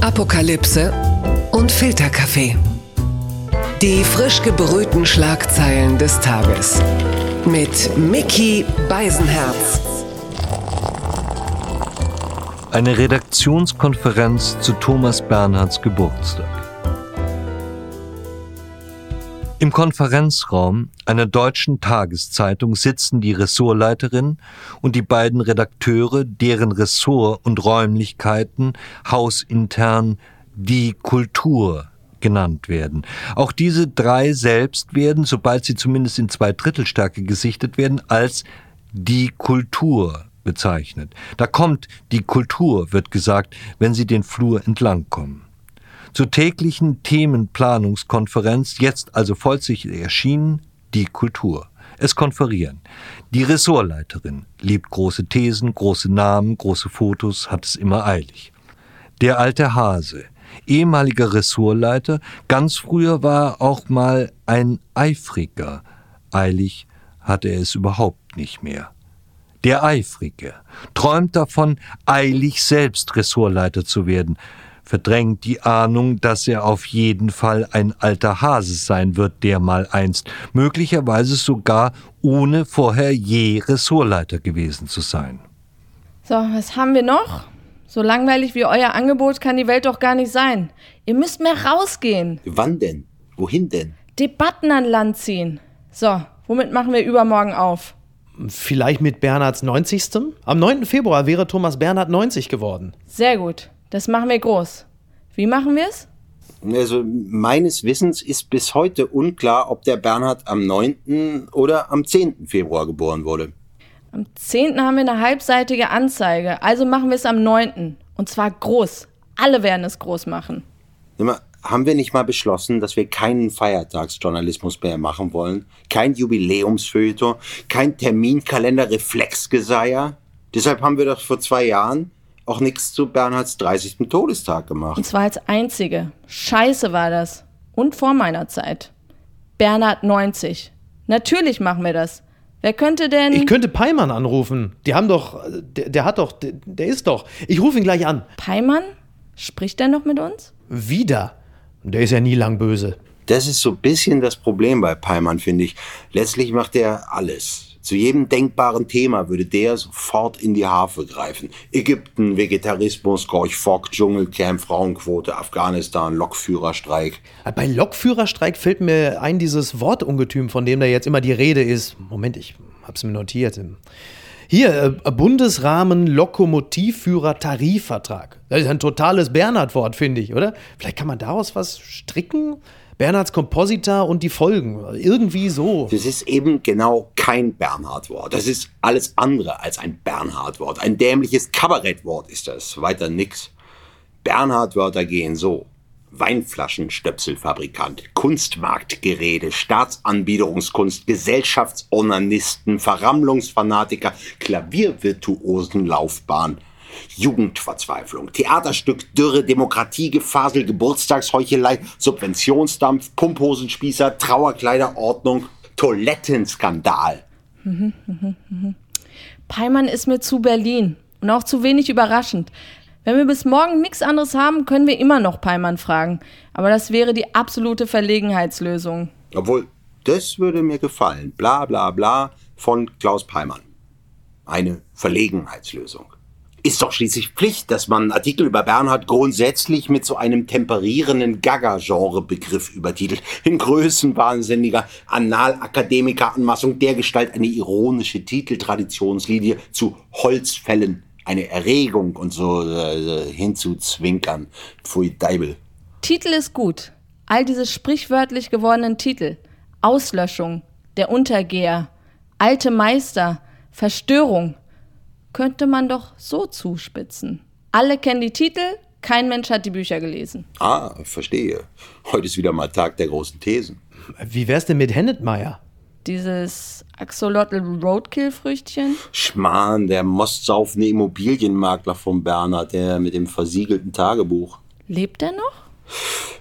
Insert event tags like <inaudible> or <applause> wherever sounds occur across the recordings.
Apokalypse und Filterkaffee. Die frisch gebrühten Schlagzeilen des Tages. Mit Mickey Beisenherz. Eine Redaktionskonferenz zu Thomas Bernhards Geburtstag. Im Konferenzraum einer deutschen Tageszeitung sitzen die Ressortleiterin und die beiden Redakteure, deren Ressort und Räumlichkeiten hausintern die Kultur genannt werden. Auch diese drei selbst werden, sobald sie zumindest in zwei Drittelstärke gesichtet werden, als die Kultur bezeichnet. Da kommt die Kultur, wird gesagt, wenn sie den Flur entlangkommen zur täglichen Themenplanungskonferenz, jetzt also vollzügig erschienen, die Kultur. Es konferieren. Die Ressortleiterin liebt große Thesen, große Namen, große Fotos, hat es immer eilig. Der alte Hase, ehemaliger Ressortleiter, ganz früher war auch mal ein Eifriger. Eilig hatte er es überhaupt nicht mehr. Der Eifrige träumt davon, eilig selbst Ressortleiter zu werden, verdrängt die Ahnung, dass er auf jeden Fall ein alter Hase sein wird, der mal einst, möglicherweise sogar ohne vorher je Ressortleiter gewesen zu sein. So, was haben wir noch? So langweilig wie euer Angebot kann die Welt doch gar nicht sein. Ihr müsst mehr rausgehen. Wann denn? Wohin denn? Debatten an Land ziehen. So, womit machen wir übermorgen auf? Vielleicht mit Bernhards 90. Am 9. Februar wäre Thomas Bernhard 90 geworden. Sehr gut. Das machen wir groß. Wie machen wir es? Also meines Wissens ist bis heute unklar, ob der Bernhard am 9. oder am 10. Februar geboren wurde. Am 10. haben wir eine halbseitige Anzeige, also machen wir es am 9. Und zwar groß. Alle werden es groß machen. Mal, haben wir nicht mal beschlossen, dass wir keinen Feiertagsjournalismus mehr machen wollen? Kein Jubiläumsfeuilleton, kein Terminkalender-Reflexgeseier? Deshalb haben wir doch vor zwei Jahren auch nichts zu Bernhards 30. Todestag gemacht. Und zwar als einzige. Scheiße war das. Und vor meiner Zeit. Bernhard 90. Natürlich machen wir das. Wer könnte denn. Ich könnte Peimann anrufen. Die haben doch. Der, der hat doch. Der, der, ist doch. Ich rufe ihn gleich an. Peimann? Spricht der noch mit uns? Wieder. Der ist ja nie lang böse. Das ist so ein bisschen das Problem bei Peimann, finde ich. Letztlich macht er alles. Zu jedem denkbaren Thema würde der sofort in die Harfe greifen. Ägypten, Vegetarismus, Gorch Fock, Dschungelcamp, Frauenquote, Afghanistan, Lokführerstreik. Bei Lokführerstreik fällt mir ein dieses Wortungetüm, von dem da jetzt immer die Rede ist. Moment, ich hab's mir notiert. Hier, äh, Bundesrahmen Lokomotivführer Tarifvertrag. Das ist ein totales Bernhard-Wort, finde ich, oder? Vielleicht kann man daraus was stricken? Bernhards Kompositor und die Folgen. Irgendwie so. Das ist eben genau kein Bernhard-Wort. Das ist alles andere als ein Bernhard-Wort. Ein dämliches Kabarettwort ist das. Weiter nix. Bernhard-Wörter gehen so. Weinflaschenstöpselfabrikant, Kunstmarktgerede, Staatsanbiederungskunst, Gesellschaftsonanisten, Verrammlungsfanatiker, Klaviervirtuosenlaufbahn, Jugendverzweiflung, Theaterstück, Dürre, Demokratiegefasel, Geburtstagsheuchelei, Subventionsdampf, Pumphosenspießer, Trauerkleiderordnung, Toilettenskandal. Mhm. Peimann ist mir zu Berlin und auch zu wenig überraschend. Wenn wir bis morgen nichts anderes haben, können wir immer noch Peimann fragen. Aber das wäre die absolute Verlegenheitslösung. Obwohl, das würde mir gefallen. Bla bla bla von Klaus Peimann. Eine Verlegenheitslösung ist doch schließlich Pflicht, dass man Artikel über Bernhard grundsätzlich mit so einem temperierenden Gaga-Genre-Begriff übertitelt. In größenwahnsinniger Analakademiker-Anmaßung dergestalt eine ironische Titeltraditionslinie zu Holzfällen, eine Erregung und so äh, hinzuzwinkern. Pfui Deibel. Titel ist gut. All diese sprichwörtlich gewordenen Titel. Auslöschung, der Untergeher, alte Meister, Verstörung, könnte man doch so zuspitzen. Alle kennen die Titel, kein Mensch hat die Bücher gelesen. Ah, verstehe. Heute ist wieder mal Tag der großen Thesen. Wie wär's denn mit Hennetmeier? Dieses Axolotl Roadkill-Früchtchen? Schmarrn, der mostsaufende Immobilienmakler von Bernhard, der mit dem versiegelten Tagebuch. Lebt er noch?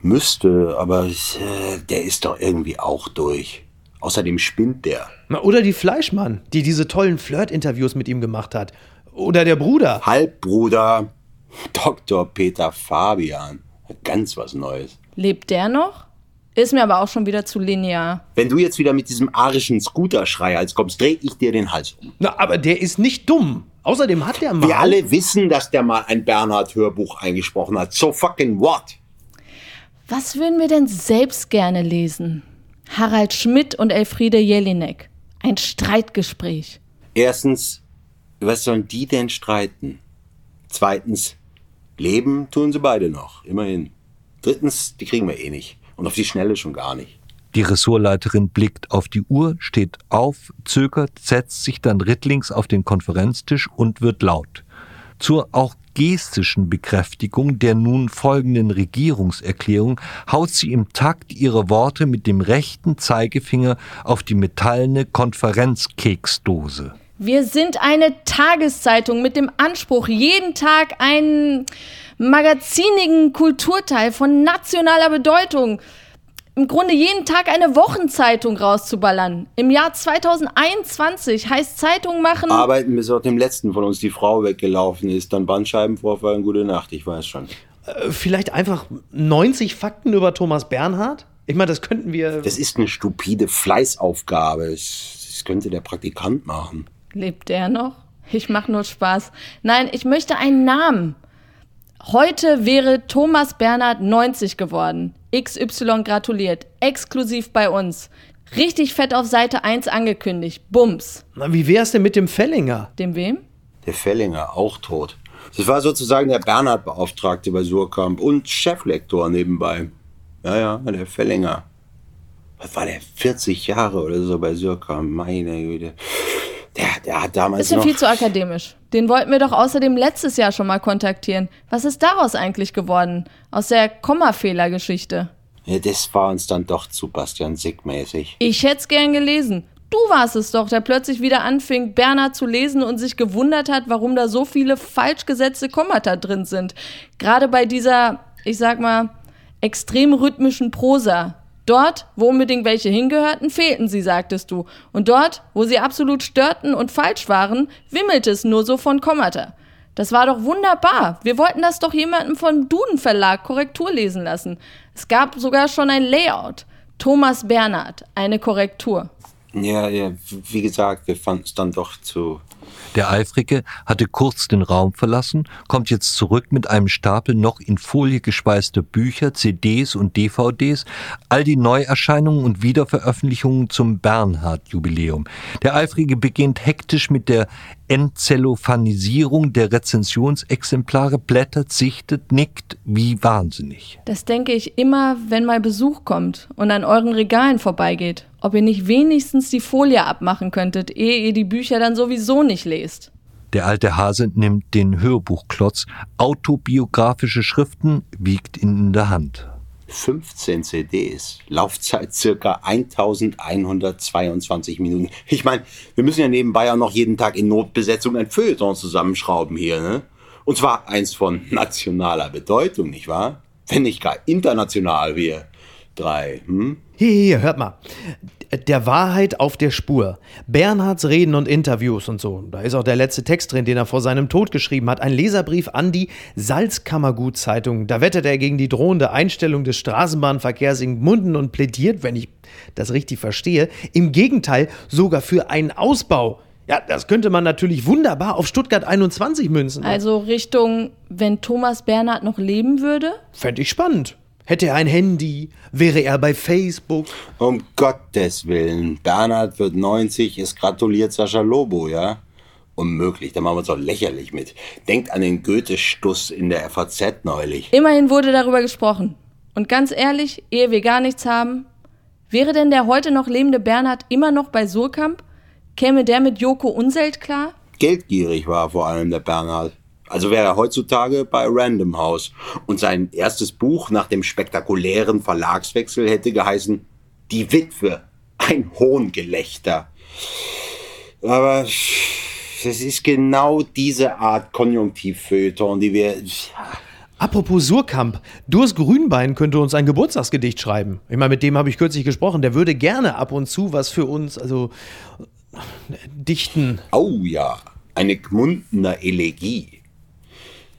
Müsste, aber äh, der ist doch irgendwie auch durch. Außerdem spinnt der. Oder die Fleischmann, die diese tollen Flirt-Interviews mit ihm gemacht hat. Oder der Bruder. Halbbruder. <laughs> Dr. Peter Fabian. Ganz was Neues. Lebt der noch? Ist mir aber auch schon wieder zu linear. Wenn du jetzt wieder mit diesem arischen Scooter-Schrei kommst, dreh ich dir den Hals um. Na, aber der ist nicht dumm. Außerdem hat der mal. Wir alle wissen, dass der mal ein Bernhard-Hörbuch eingesprochen hat. So fucking what? Was würden wir denn selbst gerne lesen? Harald Schmidt und Elfriede Jelinek. Ein Streitgespräch. Erstens, was sollen die denn streiten? Zweitens, leben tun sie beide noch, immerhin. Drittens, die kriegen wir eh nicht. Und auf die Schnelle schon gar nicht. Die Ressortleiterin blickt auf die Uhr, steht auf, zögert, setzt sich dann rittlings auf den Konferenztisch und wird laut. Zur auch gestischen Bekräftigung der nun folgenden Regierungserklärung haut sie im Takt ihre Worte mit dem rechten Zeigefinger auf die metallene Konferenzkeksdose. Wir sind eine Tageszeitung mit dem Anspruch, jeden Tag einen magazinigen Kulturteil von nationaler Bedeutung im Grunde jeden Tag eine Wochenzeitung rauszuballern. Im Jahr 2021 heißt Zeitung machen. Arbeiten bis auch dem letzten von uns die Frau weggelaufen ist, dann Bandscheibenvorfall und gute Nacht, ich weiß schon. Äh, vielleicht einfach 90 Fakten über Thomas Bernhard? Ich meine, das könnten wir. Das ist eine stupide Fleißaufgabe. Das könnte der Praktikant machen. Lebt der noch? Ich mache nur Spaß. Nein, ich möchte einen Namen. Heute wäre Thomas Bernhard 90 geworden. XY gratuliert. Exklusiv bei uns. Richtig fett auf Seite 1 angekündigt. Bums. Na, wie wär's denn mit dem Fellinger? Dem wem? Der Fellinger, auch tot. Das war sozusagen der Bernhard-Beauftragte bei Surkamp und Cheflektor nebenbei. Ja, ja, der Fellinger. Was war der? 40 Jahre oder so bei Surkamp. Meine Güte. Der, der hat damals. Ist ja viel zu akademisch. Den wollten wir doch außerdem letztes Jahr schon mal kontaktieren. Was ist daraus eigentlich geworden? Aus der Kommafehlergeschichte. Ja, das war uns dann doch zu Bastian Sick-mäßig. Ich hätte es gern gelesen. Du warst es doch, der plötzlich wieder anfing, Bernhard zu lesen und sich gewundert hat, warum da so viele falsch gesetzte Kommata drin sind. Gerade bei dieser, ich sag mal, extrem rhythmischen Prosa. Dort, wo unbedingt welche hingehörten, fehlten sie, sagtest du. Und dort, wo sie absolut störten und falsch waren, wimmelte es nur so von Kommata. Das war doch wunderbar. Wir wollten das doch jemandem vom Duden Verlag Korrektur lesen lassen. Es gab sogar schon ein Layout. Thomas Bernhard, eine Korrektur. Ja, ja, wie gesagt, wir fanden es dann doch zu. Der Eifrige hatte kurz den Raum verlassen, kommt jetzt zurück mit einem Stapel noch in Folie gespeister Bücher, CDs und DVDs, all die Neuerscheinungen und Wiederveröffentlichungen zum Bernhard-Jubiläum. Der Eifrige beginnt hektisch mit der Entzellophanisierung der Rezensionsexemplare, blättert, sichtet, nickt wie wahnsinnig. Das denke ich immer, wenn mal Besuch kommt und an euren Regalen vorbeigeht. Ob ihr nicht wenigstens die Folie abmachen könntet, ehe ihr die Bücher dann sowieso nicht lest. Der alte Hase nimmt den Hörbuchklotz, autobiografische Schriften, wiegt ihn in der Hand. 15 CDs, Laufzeit circa 1122 Minuten. Ich meine, wir müssen ja nebenbei ja noch jeden Tag in Notbesetzung ein Feuilleton zusammenschrauben hier, ne? Und zwar eins von nationaler Bedeutung, nicht wahr? Wenn nicht gar international, wir drei, hm? Hier, hier, hört mal. Der Wahrheit auf der Spur. Bernhards Reden und Interviews und so. Da ist auch der letzte Text drin, den er vor seinem Tod geschrieben hat. Ein Leserbrief an die Salzkammergut-Zeitung. Da wettet er gegen die drohende Einstellung des Straßenbahnverkehrs in Gmunden und plädiert, wenn ich das richtig verstehe, im Gegenteil sogar für einen Ausbau. Ja, das könnte man natürlich wunderbar auf Stuttgart 21 münzen. Also Richtung, wenn Thomas Bernhard noch leben würde? Fände ich spannend. Hätte er ein Handy? Wäre er bei Facebook? Um Gottes Willen. Bernhard wird 90, es gratuliert Sascha Lobo, ja? Unmöglich, da machen wir uns doch lächerlich mit. Denkt an den Goethe-Stuss in der FAZ neulich. Immerhin wurde darüber gesprochen. Und ganz ehrlich, ehe wir gar nichts haben, wäre denn der heute noch lebende Bernhard immer noch bei Surkamp? Käme der mit Joko Unselt klar? Geldgierig war vor allem der Bernhard. Also wäre er heutzutage bei Random House. Und sein erstes Buch nach dem spektakulären Verlagswechsel hätte geheißen Die Witwe. Ein Hohngelächter. Aber es ist genau diese Art Konjunktivfeuilleton, die wir. Apropos Surkamp, Durs Grünbein könnte uns ein Geburtstagsgedicht schreiben. Ich meine, mit dem habe ich kürzlich gesprochen. Der würde gerne ab und zu was für uns, also dichten. Oh ja, eine Gmundener Elegie.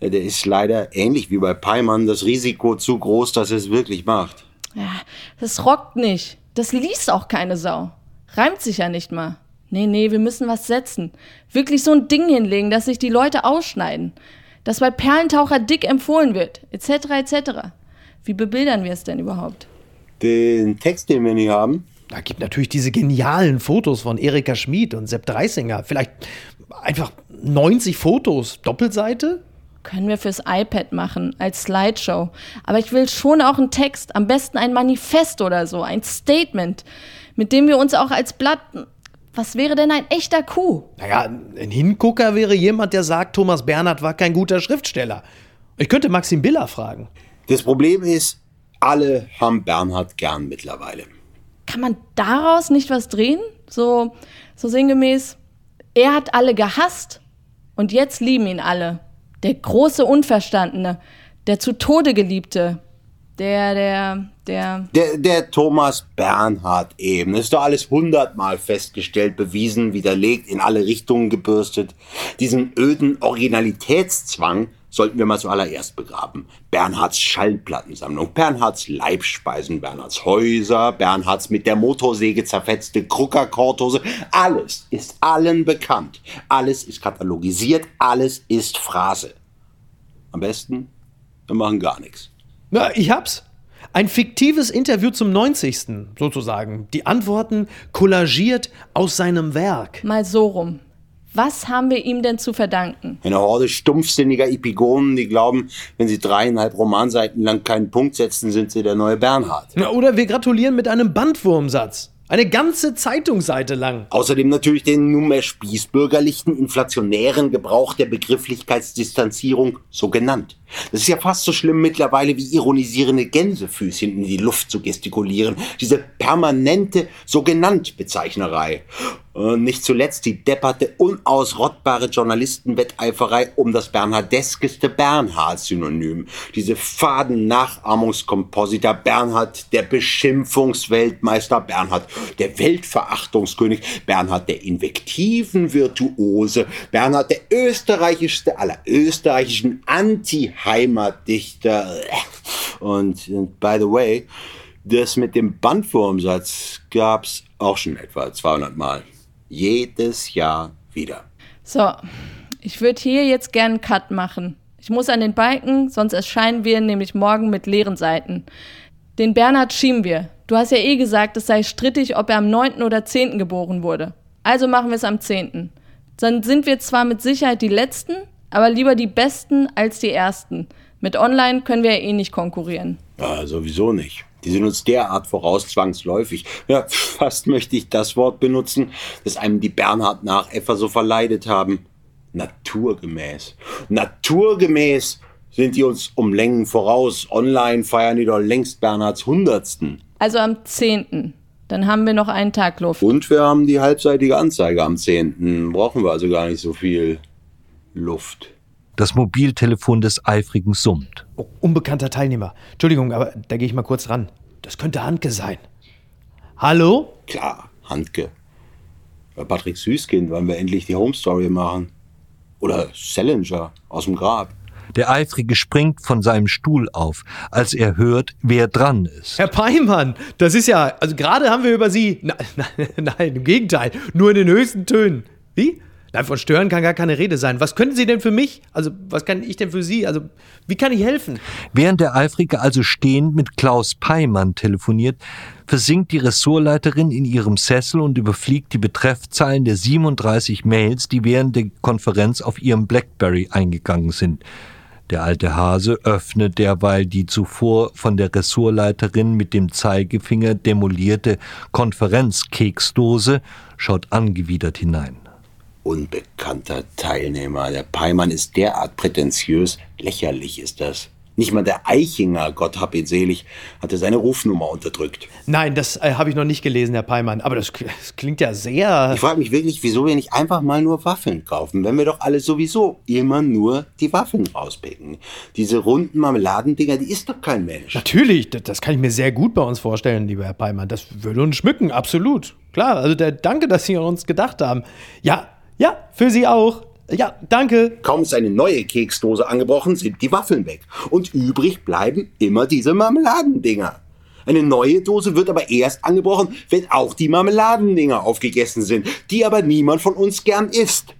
Ja, der ist leider ähnlich wie bei Peimann das Risiko zu groß, dass er es wirklich macht. Ja, das rockt nicht. Das liest auch keine Sau. Reimt sich ja nicht mal. Nee, nee, wir müssen was setzen. Wirklich so ein Ding hinlegen, dass sich die Leute ausschneiden. Dass bei Perlentaucher dick empfohlen wird, etc., etc. Wie bebildern wir es denn überhaupt? Den Text, den wir nicht haben, Da gibt natürlich diese genialen Fotos von Erika Schmid und Sepp Dreisinger. Vielleicht einfach 90 Fotos, Doppelseite? Können wir fürs iPad machen, als Slideshow. Aber ich will schon auch einen Text, am besten ein Manifest oder so, ein Statement, mit dem wir uns auch als Blatt. Was wäre denn ein echter Coup? Naja, ein Hingucker wäre jemand, der sagt, Thomas Bernhard war kein guter Schriftsteller. Ich könnte Maxim Biller fragen. Das Problem ist, alle haben Bernhard gern mittlerweile. Kann man daraus nicht was drehen? So, so sinngemäß, er hat alle gehasst und jetzt lieben ihn alle. Der große Unverstandene, der zu Tode geliebte, der, der, der. Der, der Thomas Bernhard eben. Das ist doch alles hundertmal festgestellt, bewiesen, widerlegt, in alle Richtungen gebürstet. Diesen öden Originalitätszwang sollten wir mal zuallererst begraben. Bernhards Schallplattensammlung, Bernhards Leibspeisen, Bernhards Häuser, Bernhards mit der Motorsäge zerfetzte Kruckerkorthose. Alles ist allen bekannt. Alles ist katalogisiert. Alles ist Phrase. Am besten, wir machen gar nichts. Na, ich hab's. Ein fiktives Interview zum 90. sozusagen. Die Antworten kollagiert aus seinem Werk. Mal so rum. Was haben wir ihm denn zu verdanken? Eine Horde stumpfsinniger Epigonen, die glauben, wenn sie dreieinhalb Romanseiten lang keinen Punkt setzen, sind sie der neue Bernhard. Na, oder wir gratulieren mit einem Bandwurmsatz. Eine ganze Zeitungsseite lang. Außerdem natürlich den nunmehr spießbürgerlichen, inflationären Gebrauch der Begrifflichkeitsdistanzierung so genannt. Das ist ja fast so schlimm mittlerweile wie ironisierende Gänsefüßchen in die Luft zu gestikulieren. Diese permanente so genannt Bezeichnerei. Und nicht zuletzt die depperte, unausrottbare Journalistenwetteiferei um das bernhardeskeste Bernhard-Synonym. Diese faden Nachahmungskompositor Bernhard, der Beschimpfungsweltmeister Bernhard, der Weltverachtungskönig Bernhard, der Invektiven-Virtuose Bernhard, der österreichischste aller österreichischen Anti-Heimatdichter. Und, und by the way, das mit dem Bandwurmsatz gab's auch schon etwa 200 Mal. Jedes Jahr wieder. So, ich würde hier jetzt gern einen Cut machen. Ich muss an den Balken, sonst erscheinen wir nämlich morgen mit leeren Seiten. Den Bernhard schieben wir. Du hast ja eh gesagt, es sei strittig, ob er am 9. oder 10. geboren wurde. Also machen wir es am 10. Dann sind wir zwar mit Sicherheit die Letzten, aber lieber die Besten als die Ersten. Mit Online können wir ja eh nicht konkurrieren. Ja, sowieso nicht. Die sind uns derart voraus zwangsläufig. Ja, fast möchte ich das Wort benutzen, das einem die Bernhard Nachäffer so verleidet haben. Naturgemäß. Naturgemäß sind die uns um Längen voraus. Online feiern die doch längst Bernhards Hundertsten. Also am 10. Dann haben wir noch einen Tag Luft. Und wir haben die halbseitige Anzeige am 10. Brauchen wir also gar nicht so viel Luft. Das Mobiltelefon des Eifrigen summt. Oh, unbekannter Teilnehmer. Entschuldigung, aber da gehe ich mal kurz ran. Das könnte Handke sein. Hallo? Klar, Handke. Bei Patrick Süßkind wollen wir endlich die Home Story machen. Oder Salinger aus dem Grab. Der Eifrige springt von seinem Stuhl auf, als er hört, wer dran ist. Herr Peimann, das ist ja, also gerade haben wir über Sie. Nein, nein, <laughs> nein, im Gegenteil, nur in den höchsten Tönen. Wie? Nein, von Stören kann gar keine Rede sein. Was können Sie denn für mich? Also, was kann ich denn für Sie? Also, wie kann ich helfen? Während der Eifrige also stehend mit Klaus Peimann telefoniert, versinkt die Ressortleiterin in ihrem Sessel und überfliegt die Betreffzeilen der 37 Mails, die während der Konferenz auf ihrem Blackberry eingegangen sind. Der alte Hase öffnet derweil die zuvor von der Ressortleiterin mit dem Zeigefinger demolierte Konferenzkeksdose, schaut angewidert hinein. Unbekannter Teilnehmer. Der Peimann ist derart prätentiös. Lächerlich ist das. Nicht mal der Eichinger, Gott hab ihn selig, hatte seine Rufnummer unterdrückt. Nein, das äh, habe ich noch nicht gelesen, Herr Peimann. Aber das, das klingt ja sehr. Ich frage mich wirklich, wieso wir nicht einfach mal nur Waffeln kaufen, wenn wir doch alle sowieso immer nur die Waffeln rauspicken. Diese runden Marmeladendinger, die isst doch kein Mensch. Natürlich, das, das kann ich mir sehr gut bei uns vorstellen, lieber Herr Peimann. Das würde uns schmücken, absolut. Klar, also der, danke, dass Sie an uns gedacht haben. Ja, ja, für Sie auch. Ja, danke. Kaum ist eine neue Keksdose angebrochen, sind die Waffeln weg. Und übrig bleiben immer diese Marmeladendinger. Eine neue Dose wird aber erst angebrochen, wenn auch die Marmeladendinger aufgegessen sind, die aber niemand von uns gern isst.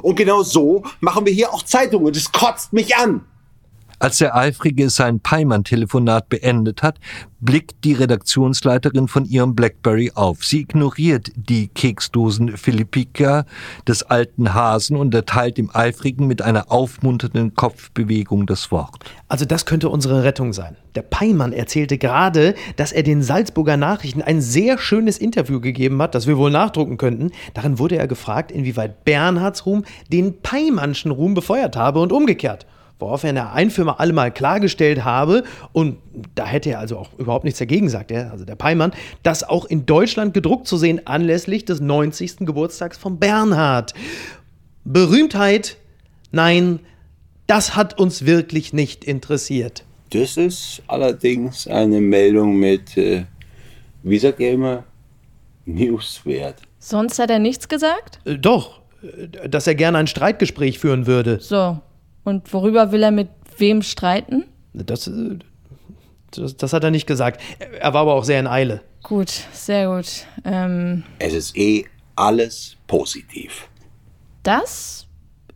Und genau so machen wir hier auch Zeitungen und es kotzt mich an. Als der Eifrige sein Peimann-Telefonat beendet hat, blickt die Redaktionsleiterin von ihrem Blackberry auf. Sie ignoriert die Keksdosen Philippika des alten Hasen und erteilt dem Eifrigen mit einer aufmunternden Kopfbewegung das Wort. Also das könnte unsere Rettung sein. Der Peimann erzählte gerade, dass er den Salzburger Nachrichten ein sehr schönes Interview gegeben hat, das wir wohl nachdrucken könnten. Darin wurde er gefragt, inwieweit Bernhards Ruhm den Peimannschen Ruhm befeuert habe und umgekehrt worauf er in der Einfirma alle mal klargestellt habe, und da hätte er also auch überhaupt nichts dagegen gesagt, er, also der Peimann, das auch in Deutschland gedruckt zu sehen anlässlich des 90. Geburtstags von Bernhard. Berühmtheit, nein, das hat uns wirklich nicht interessiert. Das ist allerdings eine Meldung mit, äh, wie sagt er immer, Newswert. Sonst hat er nichts gesagt? Äh, doch, äh, dass er gerne ein Streitgespräch führen würde. So, und worüber will er mit wem streiten? Das, äh, das, das, hat er nicht gesagt. Er war aber auch sehr in Eile. Gut, sehr gut. Ähm, es ist eh alles positiv. Das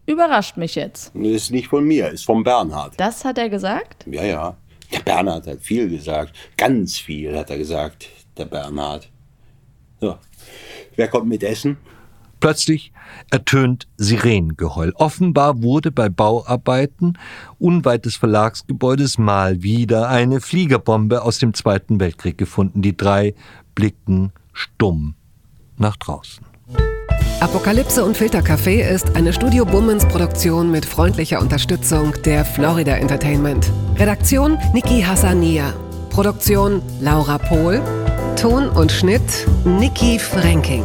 überrascht mich jetzt. Das ist nicht von mir, ist von Bernhard. Das hat er gesagt? Ja, ja. Der Bernhard hat viel gesagt. Ganz viel hat er gesagt, der Bernhard. So. Wer kommt mit Essen? Plötzlich ertönt Sirenengeheul. Offenbar wurde bei Bauarbeiten unweit des Verlagsgebäudes mal wieder eine Fliegerbombe aus dem Zweiten Weltkrieg gefunden. Die drei blicken stumm nach draußen. Apokalypse und Filtercafé ist eine Studio Bummens Produktion mit freundlicher Unterstützung der Florida Entertainment. Redaktion Niki Hassania. Produktion Laura Pohl. Ton und Schnitt Niki Franking.